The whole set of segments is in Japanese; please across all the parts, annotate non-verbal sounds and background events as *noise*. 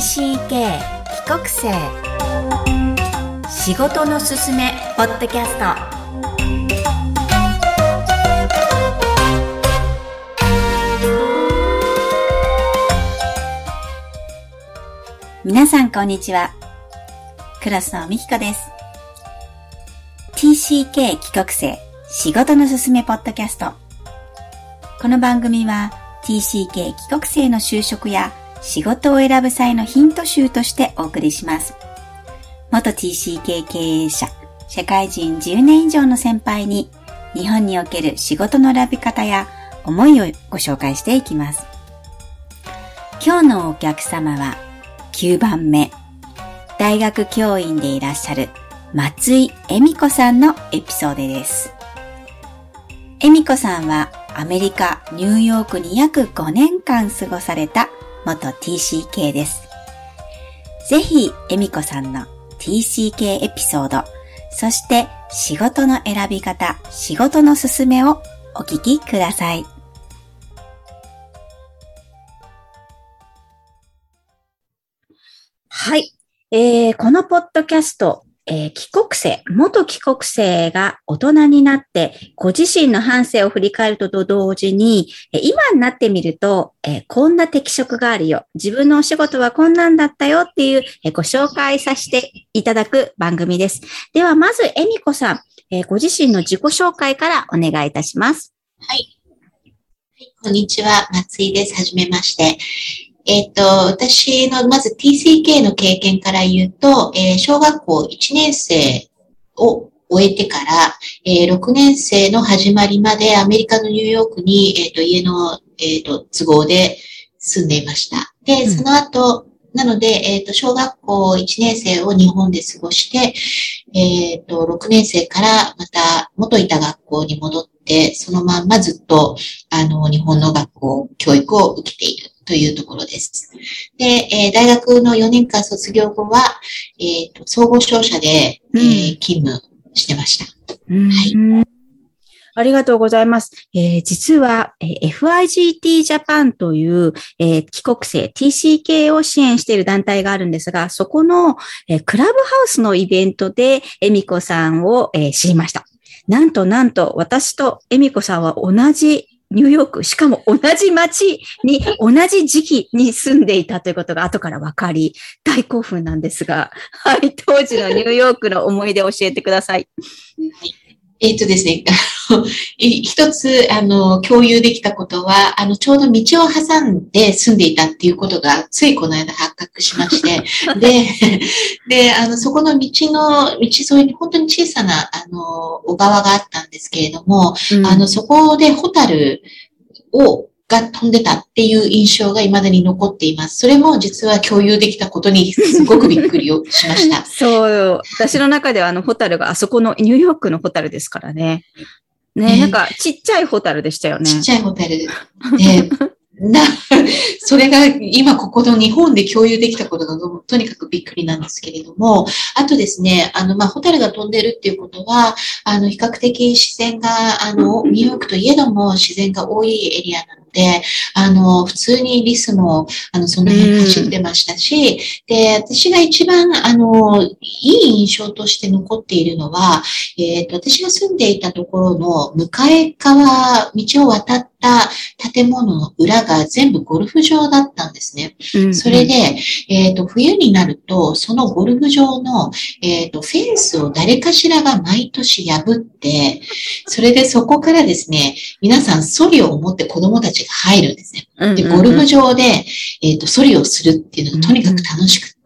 TCK 帰国生。仕事のすすめポッドキャスト。皆さんこんにちは。クラスのみきこです。TCK 帰国生仕事のすすめポッドキャスト。この番組は TCK 帰国生の就職や仕事を選ぶ際のヒント集としてお送りします。元 TCK 経営者、社会人10年以上の先輩に日本における仕事の選び方や思いをご紹介していきます。今日のお客様は9番目、大学教員でいらっしゃる松井恵美子さんのエピソードです。恵美子さんはアメリカ・ニューヨークに約5年間過ごされた元 TCK です。ぜひ、恵美子さんの TCK エピソード、そして仕事の選び方、仕事のすすめをお聞きください。はい。えー、このポッドキャスト、えー帰国生、元帰国生が大人になって、ご自身の半生を振り返るとと同時に、今になってみると、えーこんな適職があるよ。自分のお仕事はこんなんだったよっていう、えーご紹介させていただく番組です。では、まず、恵美子さん、えご自身の自己紹介からお願いいたします。はい。はい、こんにちは。松井です。はじめまして。えっ、と、私の、まず TCK の経験から言うと、えー小学校1年生を終えてから、えー6年生の始まりまでアメリカのニューヨークに、えっ、と、家の、えっ、と、都合で住んでいました。で、うんその後、なので、えっ、と、小学校1年生を日本で過ごして、えっ、と、6年生からまた元いた学校に戻って、そのまんまずっと、あの、日本の学校、教育を受けているというところです。で、えー大学の4年間卒業後は、えっ、と、総合商社で、えーうん勤務してました。うんありがとうございます。えー実は、えー FIGT Japan という、えー帰国生 TCK を支援している団体があるんですが、そこの、えークラブハウスのイベントで、恵美子さんを、えー知りました。なんとなんと、私と恵美子さんは同じニューヨーク、しかも同じ町に同じ時期に住んでいたということが後から分かり、大興奮なんですが、はい、当時のニューヨークの思い出を教えてください。えっ、とですね、一つ、あの、共有できたことは、あの、ちょうど道を挟んで住んでいたっていうことが、ついこの間発覚しまして、*laughs* で、で、あの、そこの道の、道沿いに本当に小さな、あの、小川があったんですけれども、あの、そこでホタルを、が飛んでたっていう印象が未だに残っています。それも実は共有できたことにすごくびっくりをしました。*laughs* そう、私の中ではあのホタルがあそこのニューヨークのホタルですからね。ね、ねなんかちっちゃいホタルでしたよねち。っちゃいホテルで、*laughs* な、*laughs* それが今ここの日本で共有できたことがとにかくびっくりなんですけれども、あとですね、あの、まあ、ホテルが飛んでるっていうことは、あの、比較的自然が、あの、ニューヨークといえども自然が多いエリアなので、あの、普通にリスも、あの、その辺走ってましたし、で、私が一番、あの、いい印象として残っているのは、えっ、と、私が住んでいたところの向かい側、道を渡ってた建物の裏が全部ゴルフ場だったんですね。うんそれで、えっ、と、冬になると、そのゴルフ場の、えっ、と、フェンスを誰かしらが毎年破って、それでそこからですね、皆さんソリを持って子供たちが入るんですね。で、ゴルフ場で、えっ、と、ソリをするっていうのがとにかく楽しくて、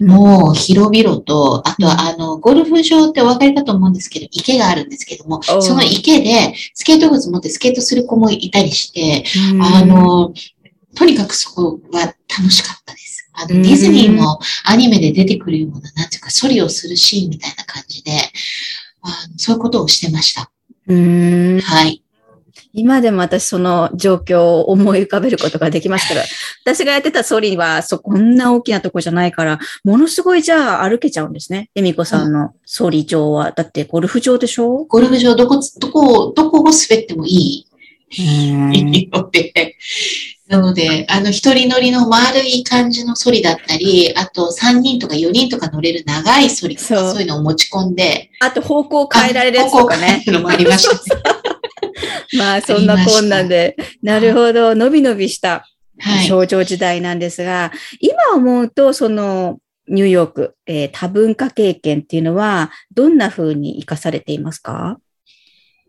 もう広々と、あとはあの、ゴルフ場ってお分かりかと思うんですけど、池があるんですけども、その池でスケート靴持ってスケートする子もいたりして、うんあ、の、とにかくそこは楽しかったです。あうんの、ディズニーのアニメで出てくるような、なんていうか、ソリをするシーンみたいな感じで、あのそういうことをしてました。うんはい。今でも私その状況を思い浮かべることができますから、私がやってたソリはそこんな大きなとこじゃないから、ものすごいじゃあ歩けちゃうんですね。恵美子さんのソリ場は。だってゴルフ場でしょ？ゴルフ場、どこ、どこを、どこを滑ってもいい *laughs* なので、あの、一人乗りの丸い感じのソリだったり、あと3人とか4人とか乗れる長いソリとか、そういうのを持ち込んで、あと方向を変えられるやつとかね。あ方向を変えるのもありましたね。まあ、そんなこんなんで、なるほど、のびのびした。はい。少女時代なんですが、今思うと、その、ニューヨーク、えー多文化経験っていうのは、どんな風に活かされていますか？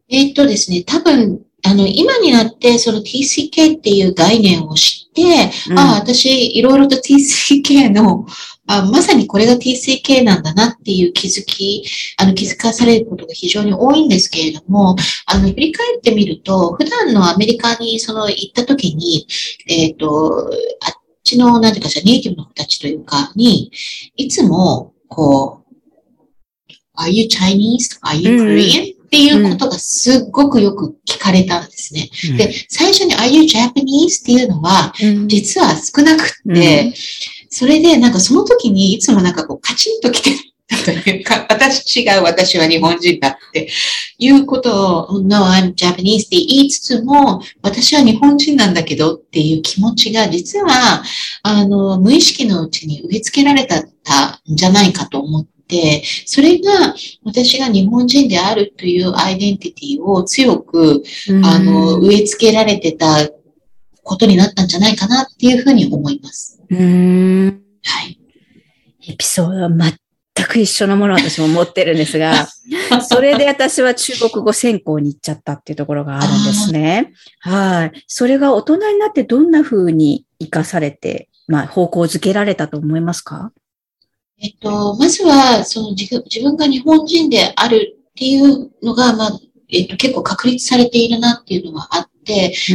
えーっとですね、多分、あの、今になって、その TCK っていう概念を知って、ああ、私、いろいろと TCK の、あまさにこれが TCK なんだなっていう気づき、あの、気づかされることが非常に多いんですけれども、あの、振り返ってみると、普段のアメリカにその行った時に、えっ、と、あっちの、なんていうかしら、ネイティブの子たちというか、に、いつも、こう、Are you Chinese? とか Are you うん Korean? っていうことがすっごくよく聞かれたんですね。で、最初に Are you Japanese? っていうのは、うん実は少なくって、それでなんかその時にいつもなんかこうカチンと来てたというか、私違う、私は日本人だって *laughs* いうことを No, I'm Japanese って言いつつも、私は日本人なんだけどっていう気持ちが実は、あの、無意識のうちに植え付けられたんじゃないかと思って、それが私が日本人であるというアイデンティティを強くあの、植え付けられてたことになったんじゃないかなっていうふうに思います。うん。はい。エピソードは全く一緒のものを私も持ってるんですが、*laughs* それで私は中国語専攻に行っちゃったっていうところがあるんですね。はい。それが大人になってどんな風に活かされて、まあ、方向づけられたと思いますか？えっと、まずは、その自分自分が日本人であるっていうのが、まあ、えっと、結構確立されているなっていうのはあって、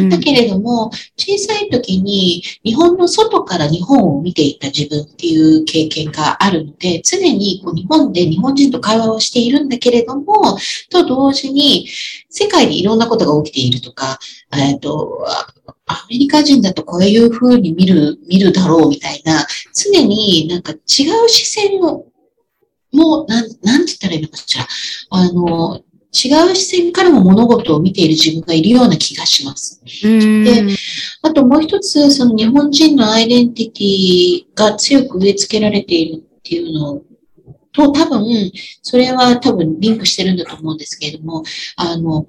だけれども、小さい時に日本の外から日本を見ていた自分っていう経験があるので、常にこう日本で日本人と会話をしているんだけれども、と同時に世界でいろんなことが起きているとか、えっと、あアメリカ人だとこういう風に見る、見るだろうみたいな、常になんか違う視線を、もう、なん、なんて言ったらいいのかしら。あの、違う視線からも物事を見ている自分がいるような気がします。うんであともう一つ、その日本人のアイデンティティが強く植え付けられているっていうのと、多分、それは多分リンクしてるんだと思うんですけれども、あの、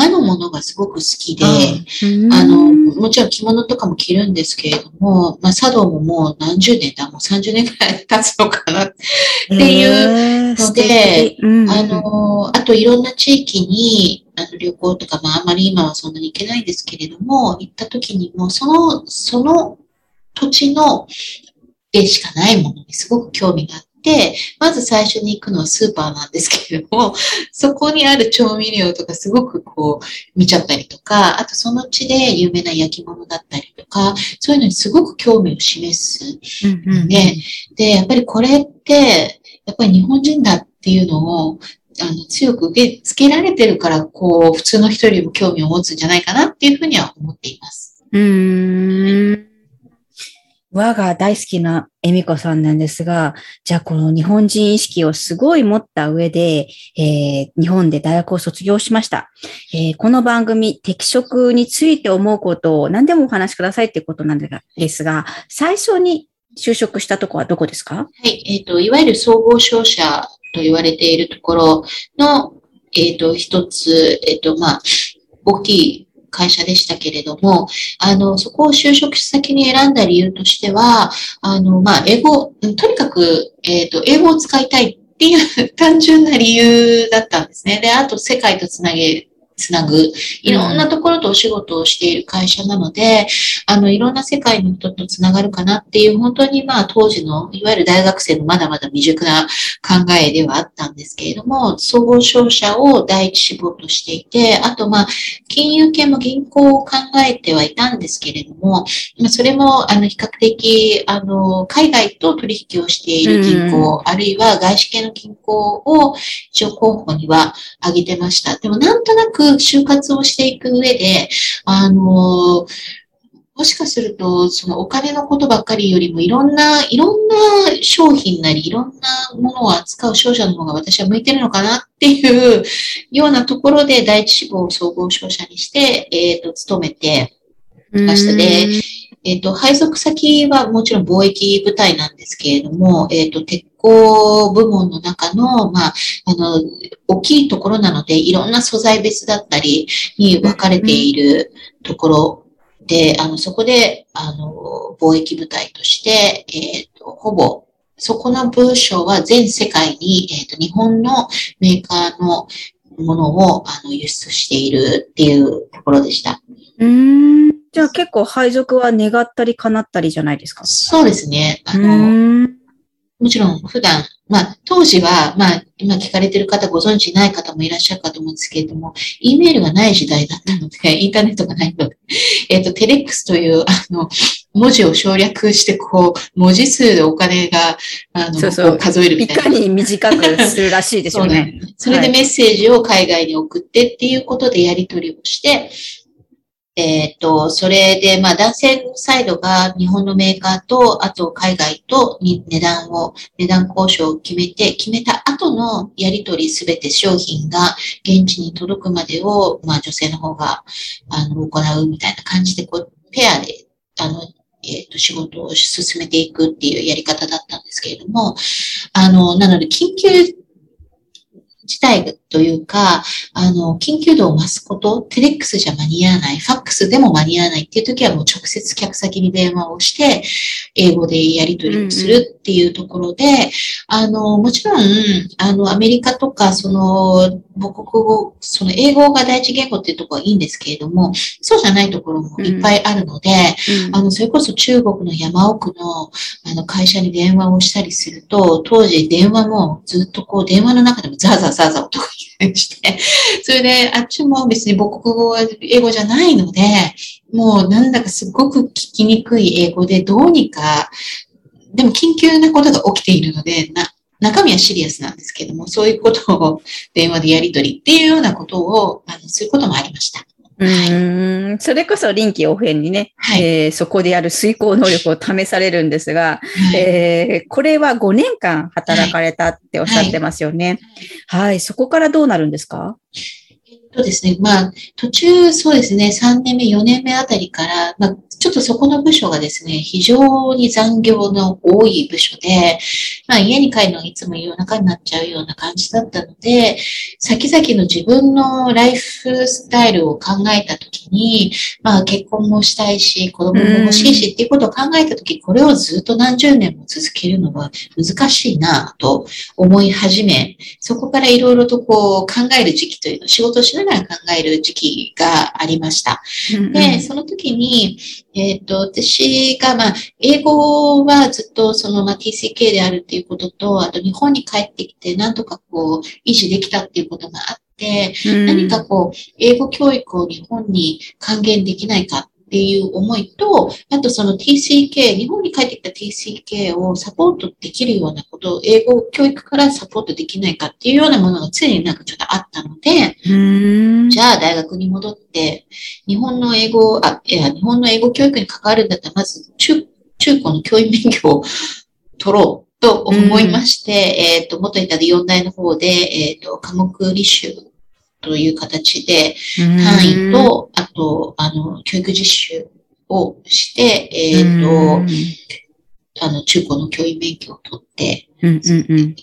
和のものがすごく好きで、うん。あの、もちろん着物とかも着るんですけれども、まあ、茶道ももう何十年だ、もう30年くらい経つのかな。っていうので、うん。あの、あといろんな地域に、あの旅行とか、まあ、あまり今はそんなに行けないんですけれども、行った時にも、その、その土地の、でしかないものにすごく興味があって、まず最初に行くのはスーパーなんですけれども、そこにある調味料とかすごくこう見ちゃったりとか、あとその地で有名な焼き物だったりとか、そういうのにすごく興味を示す。うんうんでで、やっぱりこれって、やっぱり日本人だっていうのを、あの、強く受け付けられてるから、こう、普通の人よりも興味を持つんじゃないかなっていうふうには思っています。うーん。和が大好きな恵美子さんなんですが、じゃあこの日本人意識をすごい持った上で、えー日本で大学を卒業しました。えーこの番組、適職について思うことを何でもお話しくださいってことなんですが、最初に就職したとこはどこですか？はい。えっ、と、いわゆる総合商社と言われているところの、えっ、と、一つ、えっ、と、まあ、大きい会社でしたけれども、あの、そこを就職先に選んだ理由としては、あの、まあ、英語、とにかく、えっ、と、英語を使いたいっていう単純な理由だったんですね。で、あと、世界とつなげ、つなぐ、いろんなところとお仕事をしている会社なので、あの、いろんな世界の人とつながるかなっていう、本当にまあ当時の、いわゆる大学生のまだまだ未熟な考えではあったんですけれども、総合商社を第一志望としていて、あとまあ、金融系も銀行を考えてはいたんですけれども、まあそれも、あの、比較的、あの、海外と取引をしている銀行、あるいは外資系の銀行を一応候補には挙げてました。でもなんとなく就活をしていく上で、あの、もしかすると、そのお金のことばっかりよりも、いろんな、いろんな商品なり、いろんなものを扱う商社の方が私は向いてるのかなっていうようなところで、第一志望総合商社にして、えっ、ー、と、勤めてました。で、えっ、ー、と、配属先はもちろん貿易部隊なんですけれども、えっ、ー、と、鉄鋼部門の中の、まあ、あの、大きいところなので、いろんな素材別だったりに分かれているところで、あの、そこで、あの、貿易部隊として、えっ、ー、と、ほぼ、そこの部署は全世界に、えっ、ー、と、日本のメーカーのものを、あの、輸出しているっていうところでした。うん。じゃあ結構配属は願ったり叶ったりじゃないですか？そうですね。あの、もちろん普段、まあ、当時は、まあ、今聞かれてる方ご存知ない方もいらっしゃるかと思うんですけれども、E メールがない時代だったので、*laughs* インターネットがないので、*laughs* えっ、ー、と、テレックスという、あの、文字を省略して、こう、文字数でお金が、あの、そうそう数えるみたいな。いかに短くするらしいですよね。*laughs* それでメッセージを海外に送ってっていうことでやり取りをして、えっ、と、それで、まあ、男性サイドが日本のメーカーと、あと海外とに値段を、値段交渉を決めて、決めた後のやり取りすべて商品が現地に届くまでを、まあ、女性の方が、あの、行うみたいな感じで、こう、ペアで、あの、えっ、ー、と、仕事を進めていくっていうやり方だったんですけれども、あの、なので、緊急事態というか、あの、緊急度を増すこと、テレックスじゃ間に合わない、ファックスでも間に合わないっていう時はもう直接客先に電話をして、英語でやり取りをするっていうところで、うんうん、あの、もちろん、あの、アメリカとか、その、母国語、その英語が第一言語っていうところはいいんですけれども、そうじゃないところもいっぱいあるので、うん。うん、あの、それこそ中国の山奥の、あの、会社に電話をしたりすると、当時電話もずっとこう、電話の中でもザーザーざわざ音がして、それで、あっちも別に母国語は英語じゃないので、もうなんだかすごく聞きにくい英語でどうにか、でも緊急なことが起きているので、な、中身はシリアスなんですけども、そういうことを電話でやり取りっていうようなことを、あの、することもありました。うん。それこそ臨機応変にね、はい、えー、そこでやる遂行能力を試されるんですが、はい、えー、これは5年間働かれたっておっしゃってますよね。はい、はい、そこからどうなるんですか？えっとですね、まあ、途中、そうですね、3年目、4年目あたりから、まあ、ちょっとそこの部署がですね、非常に残業の多い部署で、まあ家に帰るのがいつも夜中になっちゃうような感じだったので、先々の自分のライフスタイルを考えたときに、まあ結婚もしたいし、子供も欲しいしっていうことを考えたとき、これをずっと何十年も続けるのは難しいなと思い始め、そこからいろいろとこう考える時期というの、仕事をしながら考える時期がありました。で、その時に、えっ、ー、と、私が、まあ、英語はずっとその、まあ、TCK であるっていうことと、あと日本に帰ってきて、なんとかこう、維持できたっていうことがあって、何かこう、英語教育を日本に還元できないかっていう思いと、あとその TCK、日本に帰ってきた TCK をサポートできるようなことを、英語教育からサポートできないかっていうようなものが常になんかちょっとあったので、じゃあ大学に戻って、日本の英語、あ、いや、日本の英語教育に関わるんだったら、まず中、中高の教員免許を取ろうと思いまして、えっ、と、元いた4大の方で、えっ、と、科目履修という形で、単位と、あと、あの、教育実習をして、えっ、ー、と、あの、中高の教員免許を取って、うんうんうん、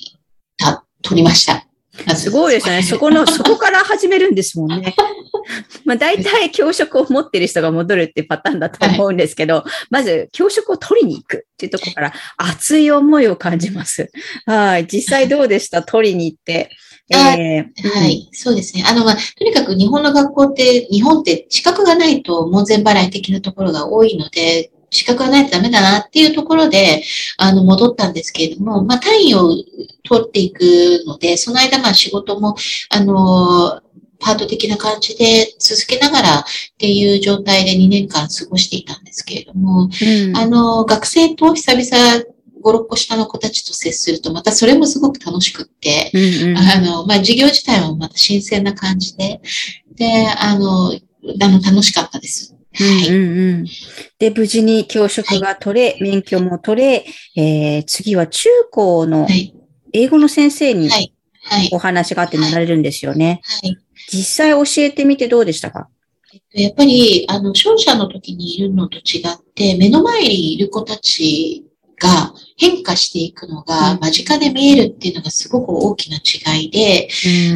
た、取りました。すごいですね。そこの、*laughs* そこから始めるんですもんね。まあ大体教職を持ってる人が戻るってパターンだと思うんですけど、はい、まず教職を取りに行くっていうところから熱い思いを感じます。はい。実際どうでした？取りに行って。えー、はい、そうですね。あの、まあ、とにかく日本の学校って、日本って資格がないと門前払い的なところが多いので、資格がないとダメだなっていうところで、あの、戻ったんですけれども、まあ、単位を取っていくので、その間、まあ、仕事も、あの、パート的な感じで続けながらっていう状態で2年間過ごしていたんですけれども、うん、あの、学生と久々5、6個下の子たちと接すると、またそれもすごく楽しくって、うんうん、あの、まあ、授業自体もまた新鮮な感じで、で、あの、あの、楽しかったです。うんうんうん。で、無事に教職が取れ、免許も取れ、えー、次は中高のはい。英語の先生にはい。はい。お話があってなられるんですよね。はい。実際教えてみてどうでしたか？やっぱり、あの、商社の時にいるのと違って、目の前にいる子たちが変化していくのうん。が間近で見えるっていうのがすごく大きな違いで、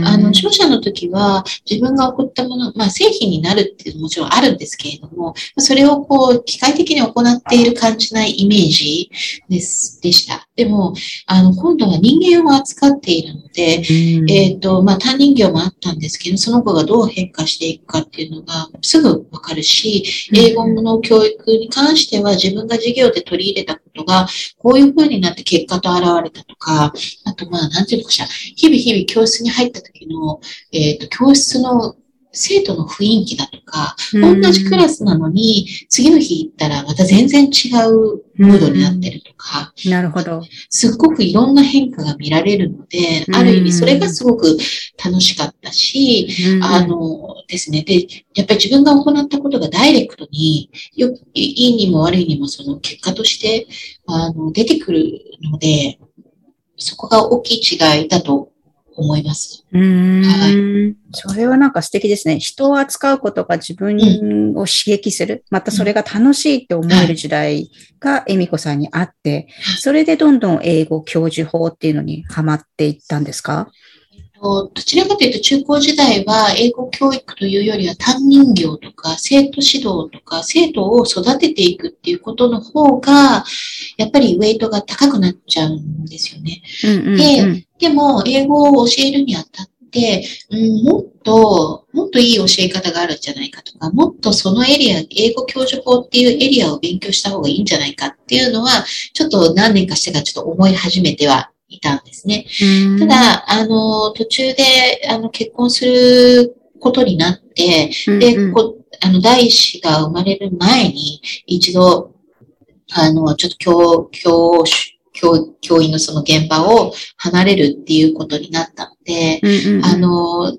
あの、商社の時は自分が送ったもの、まあ製品になるっていうのももちろんあるんですけれども、それをこう、機械的に行っている感じないイメージです、でした。でも、あの、今度は人間を扱っているので、うん。えっ、と、まあ、担任業もあったんですけど、その子がどう変化していくかっていうのがすぐわかるし、英語の教育に関しては自分が授業で取り入れたことが、こういう風になって結果と現れたとか、あと、まあ、なんていうのかしら、日々日々教室に入った時の、えっ、と、教室の生徒の雰囲気だとか、同じクラスなのに、次の日行ったらまた全然違うムードになってるとか、なるほど。すっごくいろんな変化が見られるので、ある意味それがすごく楽しかったし、あのですね。で、やっぱり自分が行ったことがダイレクトに、よいいにも悪いにもその結果として、あの、出てくるので、そこが大きい違いだと思います。うーんはそれはなんか素敵ですね。人を扱うことが自分を刺激する。またそれが楽しいって思える時代が恵美子さんにあって、それでどんどん英語教授法っていうのにハマっていったんですか？どちらかというと中高時代は英語教育というよりは担任業とか生徒指導とか生徒を育てていくっていうことの方が、やっぱりウェイトが高くなっちゃうんですよね。うんうんうんででも、英語を教えるにあたって、うん、もっと、もっといい教え方があるんじゃないかとか、もっとそのエリア、英語教授法っていうエリアを勉強した方がいいんじゃないかっていうのは、ちょっと何年かしてからちょっと思い始めてはいたんですね。うん。ただ、あの、途中で、あの、結婚することになって、で、うんうん。こあの、第一子が生まれる前に、一度、あの、ちょっと教、教、教、教員のその現場を離れるっていうことになったので、うんうんうん。あの、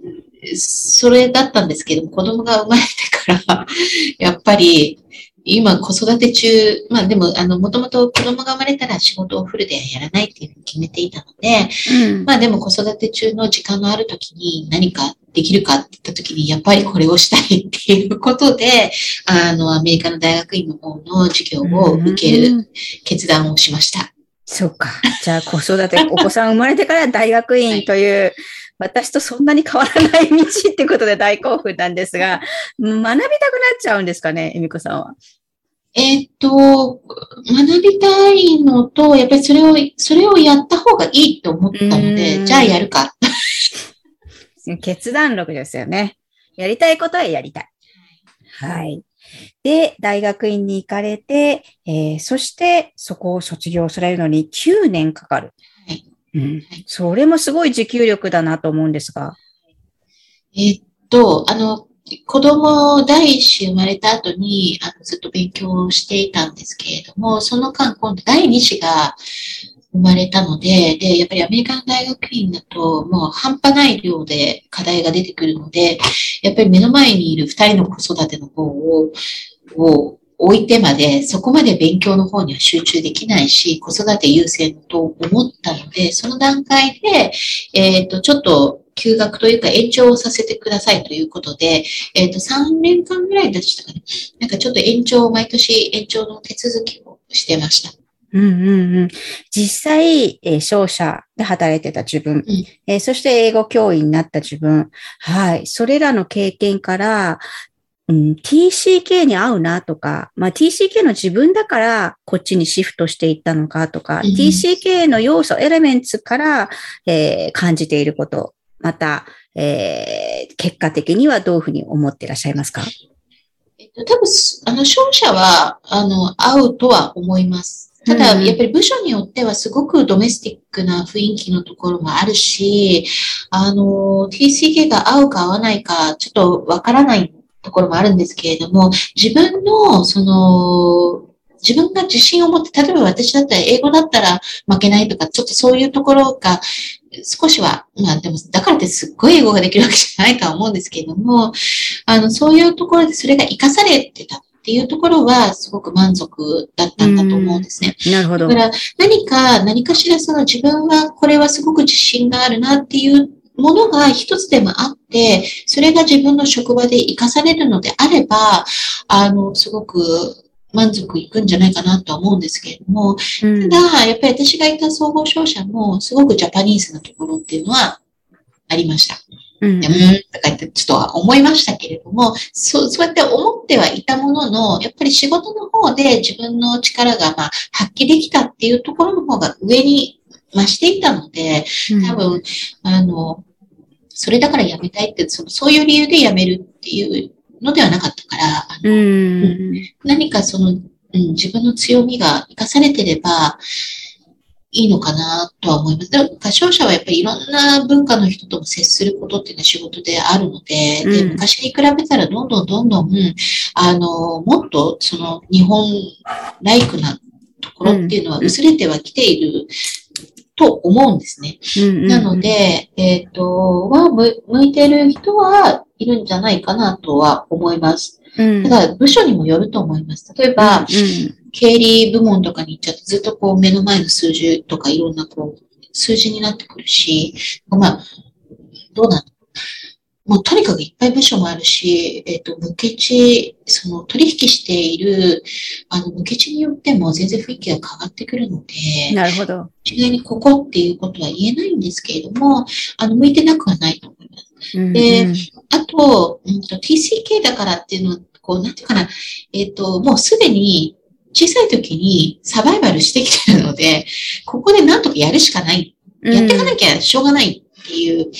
それだったんですけども、子供が生まれてから、やっぱり、今子育て中、まあでも、あの、もともと子供が生まれたら仕事をフルでやらないっていうふうに決めていたので、うんまあでも子育て中の時間のある時に何かできるかって言った時に、やっぱりこれをしたいっていうことで、あの、アメリカの大学院の方の授業を受けるうん決断をしました。そうか。じゃあ子育て、お子さん生まれてから大学院という、私とそんなに変わらない道ってことで大興奮なんですが、学びたくなっちゃうんですかね、恵美子さんは？えーっと、学びたいのと、やっぱりそれを、それをやった方がいいと思ったのうで、んじゃあやるか。*laughs* 決断力ですよね。やりたいことはやりたい。はい。で、大学院に行かれて、えーそしてそこを卒業されるのに9年かかる。はいうん、それもすごい持久力だなと思うんですが。えっと、あの、子供第一子生まれた後に、あの、ずっと勉強していたんですけれども、その間、今度第二子が生まれたので、で、やっぱりアメリカの大学院だと、もう半端ない量で課題が出てくるので、やっぱり目の前にいる二人の子育ての方を、を置いてまで、そこまで勉強の方には集中できないし、子育て優先と思ったので、その段階で、えっ、と、ちょっと休学というか延長をさせてくださいということで、えっ、と、3年間ぐらいでしたかね。なんかちょっと延長、毎年延長の手続きをしてました。うんうんうん、実際、えー商社で働いてた自分、うん。えーそして英語教員になった自分、はい、それらの経験から、うん、TCK に合うなとか、まあ、TCK の自分だからこっちにシフトしていったのかとか、うん。TCK の要素、エレメンツから、えー感じていること、また、えー結果的にはどういうふうに思っていらっしゃいますか？えっと、多分す、あの、商社は、あの、合うとは思います。ただ、うんやっぱり部署によってはすごくドメスティックな雰囲気のところもあるし、あの、TCK が合うか合わないか、ちょっとわからないところもあるんですけれども、自分の、その、自分が自信を持って、例えば私だったら英語だったら負けないとか、ちょっとそういうところが少しは、まあでも、だからってすっごい英語ができるわけじゃないとは思うんですけれども、あの、そういうところでそれが活かされてたっっていうところはすごく満足だったんだと思うんですね。なるほど。だから何か、何かしらその自分はこれはすごく自信があるなっていうものが一つでもあって、それが自分の職場で活かされるのであれば、あの、すごく満足いくんじゃないかなとは思うんですけれども、うん。ただ、やっぱり私がいた総合商社もすごくジャパニーズなところっていうのはありました。うん。でうん、とか言ってちょっとは思いましたけれども、そう、そうやって思ってはいたものの、やっぱり仕事の方で自分の力がまあ発揮できたっていうところの方が上に増していたので、多分、あの、それだから辞めたいって、そのそういう理由で辞めるっていうのではなかったから、あうのん。何かその、うん、自分の強みが活かされてればいいのかなとは思います。でも、歌唱者はやっぱりいろんな文化の人とも接することっていうのは仕事であるので、で、うん昔に比べたらどんどんどんどん、あの、もっとその日本ライクなところっていうのは薄れてはきていると思うんですね。なので、えっ、と、は、む向いてる人はいるんじゃないかなとは思います。うん、ただ、部署にもよると思います。例えば、経理部門とかに行っちゃってずっとこう目の前の数字とかいろんなこう数字になってくるし、まあ、どうなのもうとにかくいっぱい部署もあるし、えっ、と、無ケチ、その取引している、あの、無ケチによっても全然雰囲気が変わってくるので、なるほど。一概にここっていうことは言えないんですけれども、あの、向いてなくはないと思います。うんであと、うんと、TCK だからっていうのは、こう、なんていうかな、えっ、と、もうすでに小さい時にサバイバルしてきてるので、ここでなんとかやるしかない。やっていかなきゃしょうがないっていう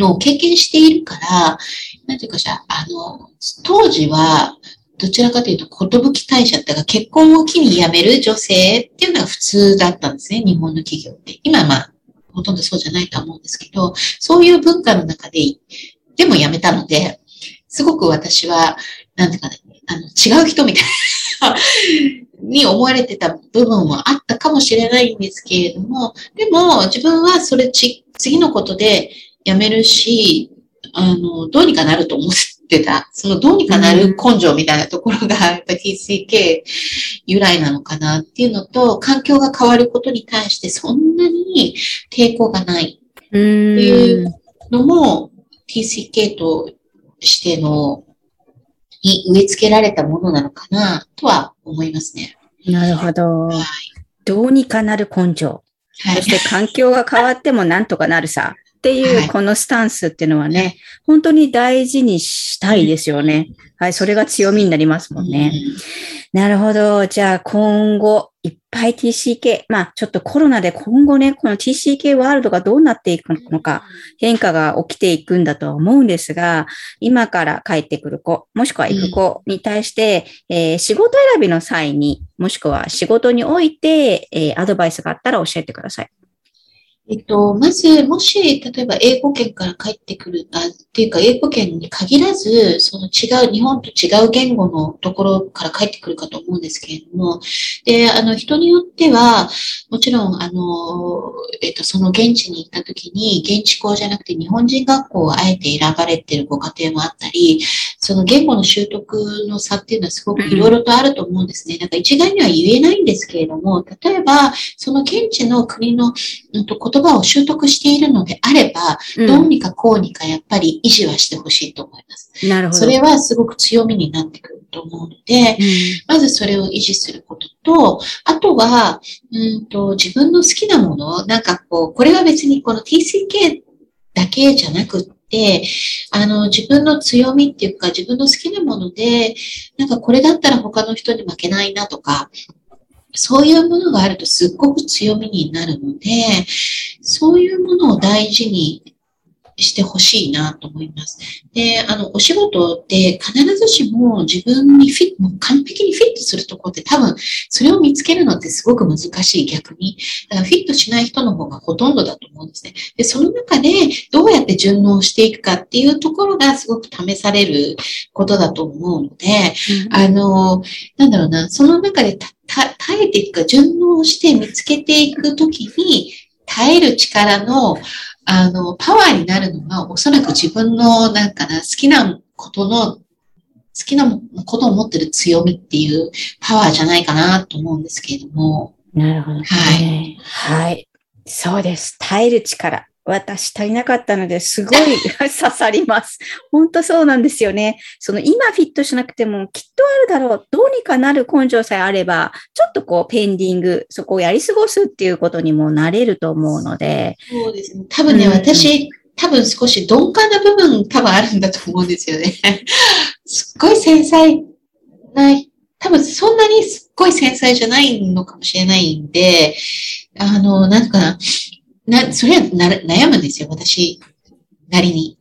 のを経験しているから、なんていうかしら、あの、当時は、どちらかというと、寿退社ってか、結婚を機に辞める女性っていうのが普通だったんですね、日本の企業って。今はまあ、ほとんどそうじゃないと思うんですけど、そういう文化の中で、でも辞めたので、すごく私は、なんていうかね、あの、違う人みたいな、*laughs* に思われてた部分もあったかもしれないんですけれども、でも自分はそれち、次のことで辞めるし、あの、どうにかなると思ってた。そのどうにかなる根性みたいなところが、やっぱ TCK 由来なのかなっていうのと、環境が変わることに対してそんなに抵抗がないっていうのも TCK としてのに植え付けられたものなのかなとは思いますね。なるほど。はい。どうにかなる根性。はいそして環境が変わってもなんとかなるさ。っていはいうこのスタンスっていうのはね、本当に大事にしたいですよね。はい、それが強みになりますもんね。なるほど。じゃあ今後、いっぱい TCK、まあちょっとコロナで今後ね、この TCK ワールドがどうなっていくのか、変化が起きていくんだとは思うんですが、今から帰ってくる子、もしくは行く子に対して、えー仕事選びの際に、もしくは仕事において、えーアドバイスがあったら教えてください。えっと、まず、もし、例えば英語圏から帰ってくる、あ、っていうか、英語圏に限らず、その違う、日本と違う言語のところから帰ってくるかと思うんですけれども、で、あの、人によっては、もちろん、あの、えっと、その現地に行った時に、現地校じゃなくて日本人学校をあえて選ばれているご家庭もあったり、その言語の習得の差っていうのはすごくいろいろとあると思うんですね。なんか一概には言えないんですけれども、例えば、その現地の国の、うん、と言葉を習得しているのであれば、どうにかこうにかやっぱり維持はしてほしいと思います。なるほど。それはすごく強みになってくると思うので、まずそれを維持することと、あとは、うんと自分の好きなもの、なんかこう、これは別にこの TCK だけじゃなくって、あの、自分の強みっていうか、自分の好きなもので、なんかこれだったら他の人に負けないなとか、そういうものがあるとすっごく強みになるので、そういうものを大事にしてほしいなと思います。で、あの、お仕事って必ずしも自分にフィット、もう完璧にフィットするところって多分、それを見つけるのってすごく難しい逆に。だからフィットしない人の方がほとんどだと思うんですね。で、その中でどうやって順応していくかっていうところがすごく試されることだと思うので、あの、なんだろうな、その中で耐えていくか、順応して見つけていくときに、耐える力の、あの、パワーになるのは、おそらく自分の、なんかな、好きなことの好きなことを持ってる強みっていうパワーじゃないかなと思うんですけれども。なるほど、ね。はい。はい。そうです。耐える力。私足りなかったのですごい *laughs* 刺さります。本当そうなんですよね。その今フィットしなくてもきっとあるだろう。どうにかなる根性さえあれば、ちょっとこうペンディング、そこをやり過ごすっていうことにもなれると思うので。そうですね。多分ね、うん、私、多分少し鈍感な部分多分あるんだと思うんですよね。*laughs* すっごい繊細な、多分そんなにすっごい繊細じゃないのかもしれないんで、あの、なんかな、な、それはな悩むんですよ、私なりに。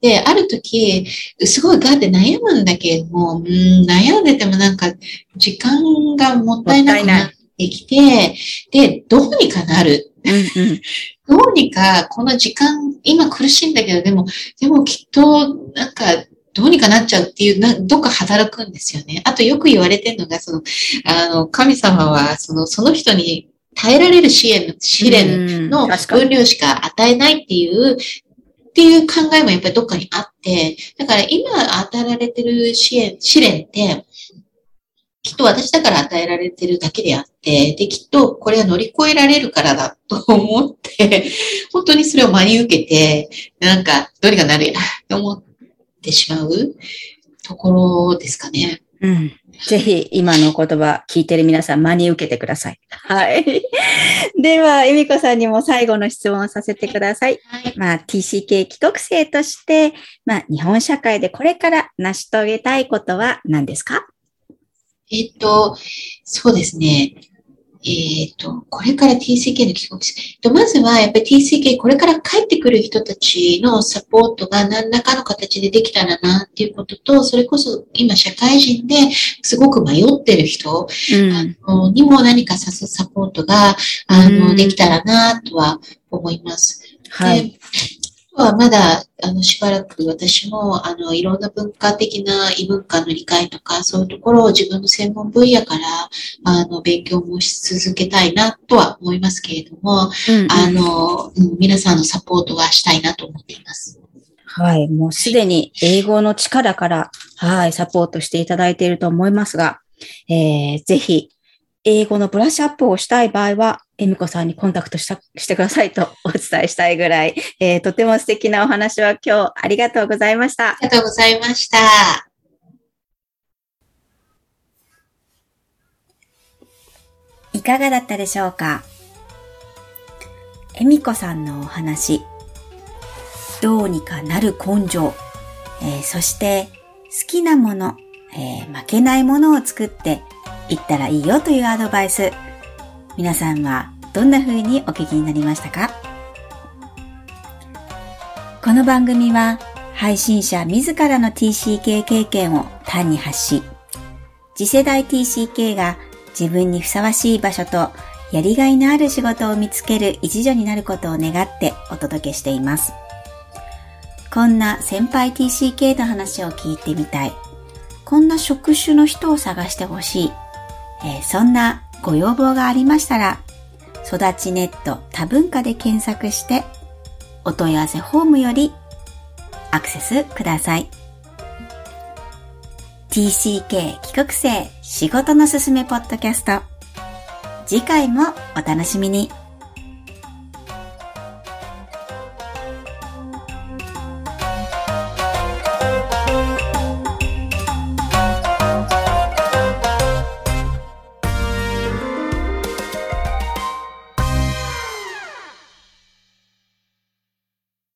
で、ある時、すごいガーって悩むんだけれども、うん、悩んでてもなんか、時間がもったいなくなってきて、で、どうにかなる。うんうん、*laughs* どうにか、この時間、今苦しいんだけど、でも、でもきっと、なんか、どうにかなっちゃうっていう、などっか働くんですよね。あとよく言われてるのが、その、あの、神様は、その、その人に耐えられる支援、試練の分量しか与えないっていう、っていう考えもやっぱりどっかにあって、だから今与えられてる支援、試練って、きっと私だから与えられてるだけであって、で、きっとこれは乗り越えられるからだと思って、*laughs* 本当にそれを真に受けて、なんか、どうにかなるや、と思ってしまうところですかね。うん。ぜひ今の言葉聞いてる皆さん真に受けてください。はい。では、恵美子さんにも最後の質問をさせてください。はい、まあ、TCK 帰国生として、まあ、日本社会でこれから成し遂げたいことは何ですか？えっと、そうですね。えっ、ー、と、これから TCK の帰国と、まずはやっぱり TCK、これから帰ってくる人たちのサポートが何らかの形でできたらなっていうことと、それこそ今社会人ですごく迷ってる人、うん、あのにも何かさすサポートが、あの、できたらなとは思います。はい。はまだ、あの、しばらく私も、あの、いろんな文化的な異文化の理解とか、そういうところを自分の専門分野から、あの、勉強もし続けたいなとは思いますけれども、うんうん、あの、皆さんのサポートはしたいなと思っています。はい。もうすでに英語の力から、はい、サポートしていただいていると思いますが、えー、ぜひ、英語のブラッシュアップをしたい場合は、恵美子さんにコンタクトしたしてくださいとお伝えしたいぐらい、*laughs* えー、とても素敵なお話は今日ありがとうございました。ありがとうございました。いかがだったでしょうか？恵美子さんのお話、どうにかなる根性、えー、そして好きなもの、えー、負けないものを作って行ったらいいよというアドバイス。皆さんはどんな風にお聞きになりましたか？この番組は配信者自らの TCK 経験を単に発し、次世代 TCK が自分にふさわしい場所とやりがいのある仕事を見つける一助になることを願ってお届けしています。こんな先輩 TCK の話を聞いてみたい。こんな職種の人を探してほしい。えー、そんなご要望がありましたら、育ちネット多文化で検索して、お問い合わせフォームよりアクセスください。TCK 帰国生仕事のすすめポッドキャスト。次回もお楽しみに。